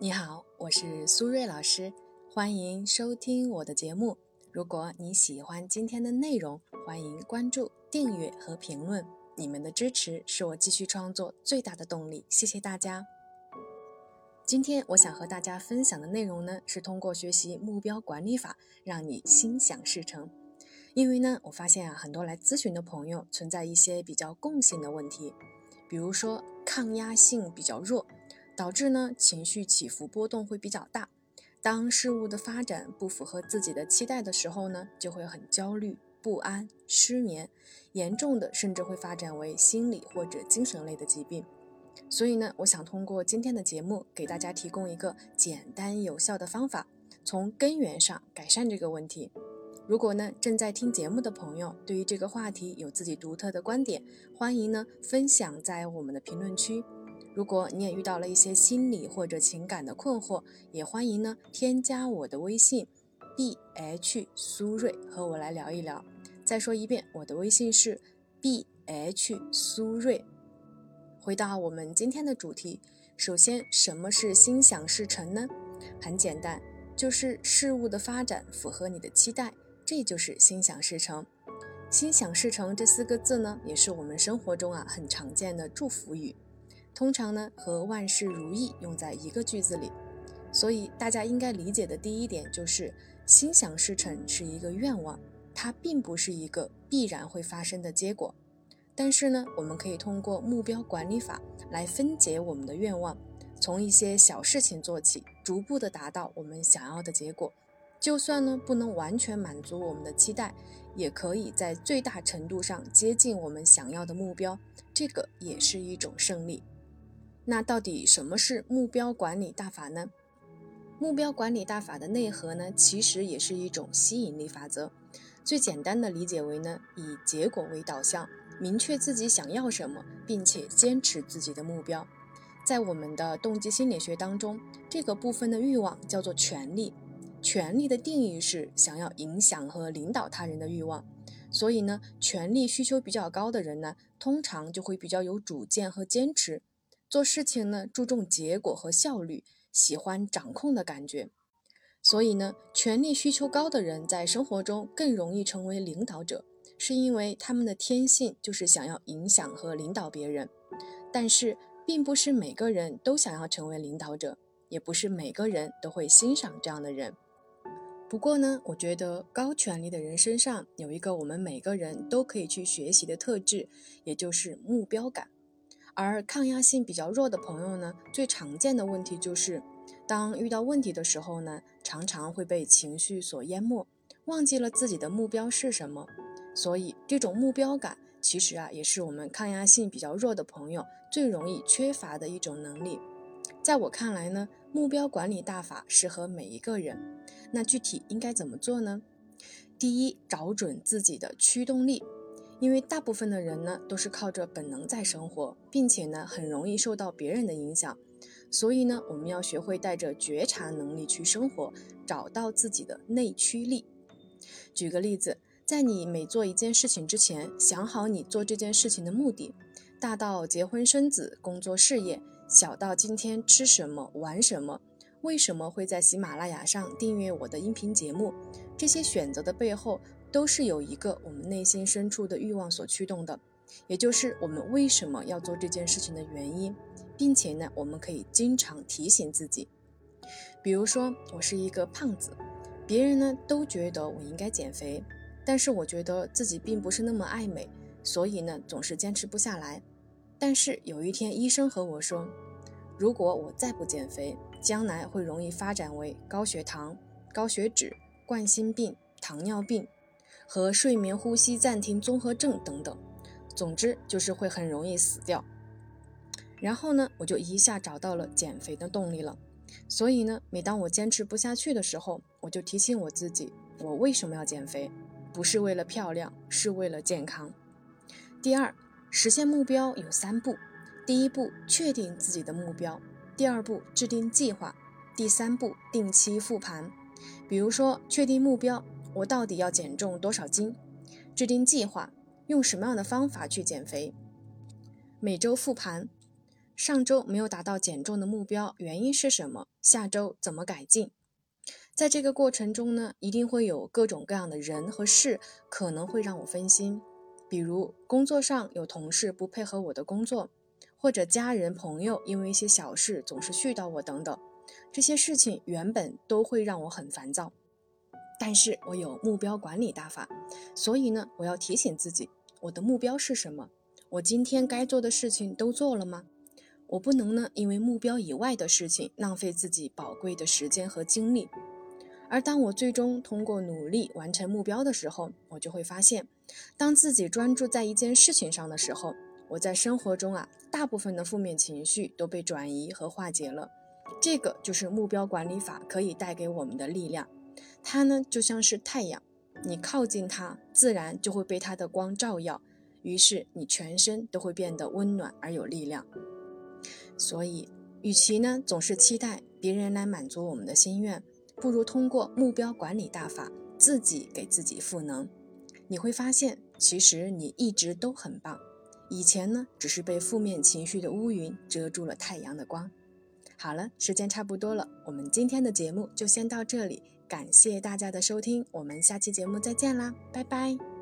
你好，我是苏瑞老师，欢迎收听我的节目。如果你喜欢今天的内容，欢迎关注、订阅和评论。你们的支持是我继续创作最大的动力，谢谢大家。今天我想和大家分享的内容呢，是通过学习目标管理法，让你心想事成。因为呢，我发现啊，很多来咨询的朋友存在一些比较共性的问题，比如说抗压性比较弱，导致呢情绪起伏波动会比较大。当事物的发展不符合自己的期待的时候呢，就会很焦虑、不安、失眠，严重的甚至会发展为心理或者精神类的疾病。所以呢，我想通过今天的节目，给大家提供一个简单有效的方法，从根源上改善这个问题。如果呢正在听节目的朋友对于这个话题有自己独特的观点，欢迎呢分享在我们的评论区。如果你也遇到了一些心理或者情感的困惑，也欢迎呢添加我的微信 b h 苏瑞和我来聊一聊。再说一遍，我的微信是 b h 苏瑞。回到我们今天的主题，首先什么是心想事成呢？很简单，就是事物的发展符合你的期待。这就是心想事成。心想事成这四个字呢，也是我们生活中啊很常见的祝福语，通常呢和万事如意用在一个句子里。所以大家应该理解的第一点就是，心想事成是一个愿望，它并不是一个必然会发生的结果。但是呢，我们可以通过目标管理法来分解我们的愿望，从一些小事情做起，逐步的达到我们想要的结果。就算呢不能完全满足我们的期待，也可以在最大程度上接近我们想要的目标，这个也是一种胜利。那到底什么是目标管理大法呢？目标管理大法的内核呢，其实也是一种吸引力法则。最简单的理解为呢，以结果为导向，明确自己想要什么，并且坚持自己的目标。在我们的动机心理学当中，这个部分的欲望叫做权利。权力的定义是想要影响和领导他人的欲望，所以呢，权力需求比较高的人呢，通常就会比较有主见和坚持，做事情呢注重结果和效率，喜欢掌控的感觉。所以呢，权力需求高的人在生活中更容易成为领导者，是因为他们的天性就是想要影响和领导别人。但是，并不是每个人都想要成为领导者，也不是每个人都会欣赏这样的人。不过呢，我觉得高权力的人身上有一个我们每个人都可以去学习的特质，也就是目标感。而抗压性比较弱的朋友呢，最常见的问题就是，当遇到问题的时候呢，常常会被情绪所淹没，忘记了自己的目标是什么。所以，这种目标感其实啊，也是我们抗压性比较弱的朋友最容易缺乏的一种能力。在我看来呢，目标管理大法适合每一个人。那具体应该怎么做呢？第一，找准自己的驱动力，因为大部分的人呢都是靠着本能在生活，并且呢很容易受到别人的影响。所以呢，我们要学会带着觉察能力去生活，找到自己的内驱力。举个例子，在你每做一件事情之前，想好你做这件事情的目的，大到结婚生子、工作事业。小到今天吃什么玩什么，为什么会在喜马拉雅上订阅我的音频节目？这些选择的背后，都是有一个我们内心深处的欲望所驱动的，也就是我们为什么要做这件事情的原因，并且呢，我们可以经常提醒自己。比如说，我是一个胖子，别人呢都觉得我应该减肥，但是我觉得自己并不是那么爱美，所以呢总是坚持不下来。但是有一天，医生和我说，如果我再不减肥，将来会容易发展为高血糖、高血脂、冠心病、糖尿病和睡眠呼吸暂停综合症等等。总之就是会很容易死掉。然后呢，我就一下找到了减肥的动力了。所以呢，每当我坚持不下去的时候，我就提醒我自己，我为什么要减肥？不是为了漂亮，是为了健康。第二。实现目标有三步：第一步，确定自己的目标；第二步，制定计划；第三步，定期复盘。比如说，确定目标，我到底要减重多少斤？制定计划，用什么样的方法去减肥？每周复盘，上周没有达到减重的目标，原因是什么？下周怎么改进？在这个过程中呢，一定会有各种各样的人和事可能会让我分心，比如工作上有同事不配合我的工作，或者家人朋友因为一些小事总是絮叨我等等，这些事情原本都会让我很烦躁。但是我有目标管理大法，所以呢，我要提醒自己，我的目标是什么？我今天该做的事情都做了吗？我不能呢，因为目标以外的事情浪费自己宝贵的时间和精力。而当我最终通过努力完成目标的时候，我就会发现，当自己专注在一件事情上的时候，我在生活中啊，大部分的负面情绪都被转移和化解了。这个就是目标管理法可以带给我们的力量。它呢，就像是太阳，你靠近它，自然就会被它的光照耀。于是你全身都会变得温暖而有力量。所以，与其呢总是期待别人来满足我们的心愿，不如通过目标管理大法，自己给自己赋能。你会发现，其实你一直都很棒。以前呢，只是被负面情绪的乌云遮住了太阳的光。好了，时间差不多了，我们今天的节目就先到这里。感谢大家的收听，我们下期节目再见啦，拜拜。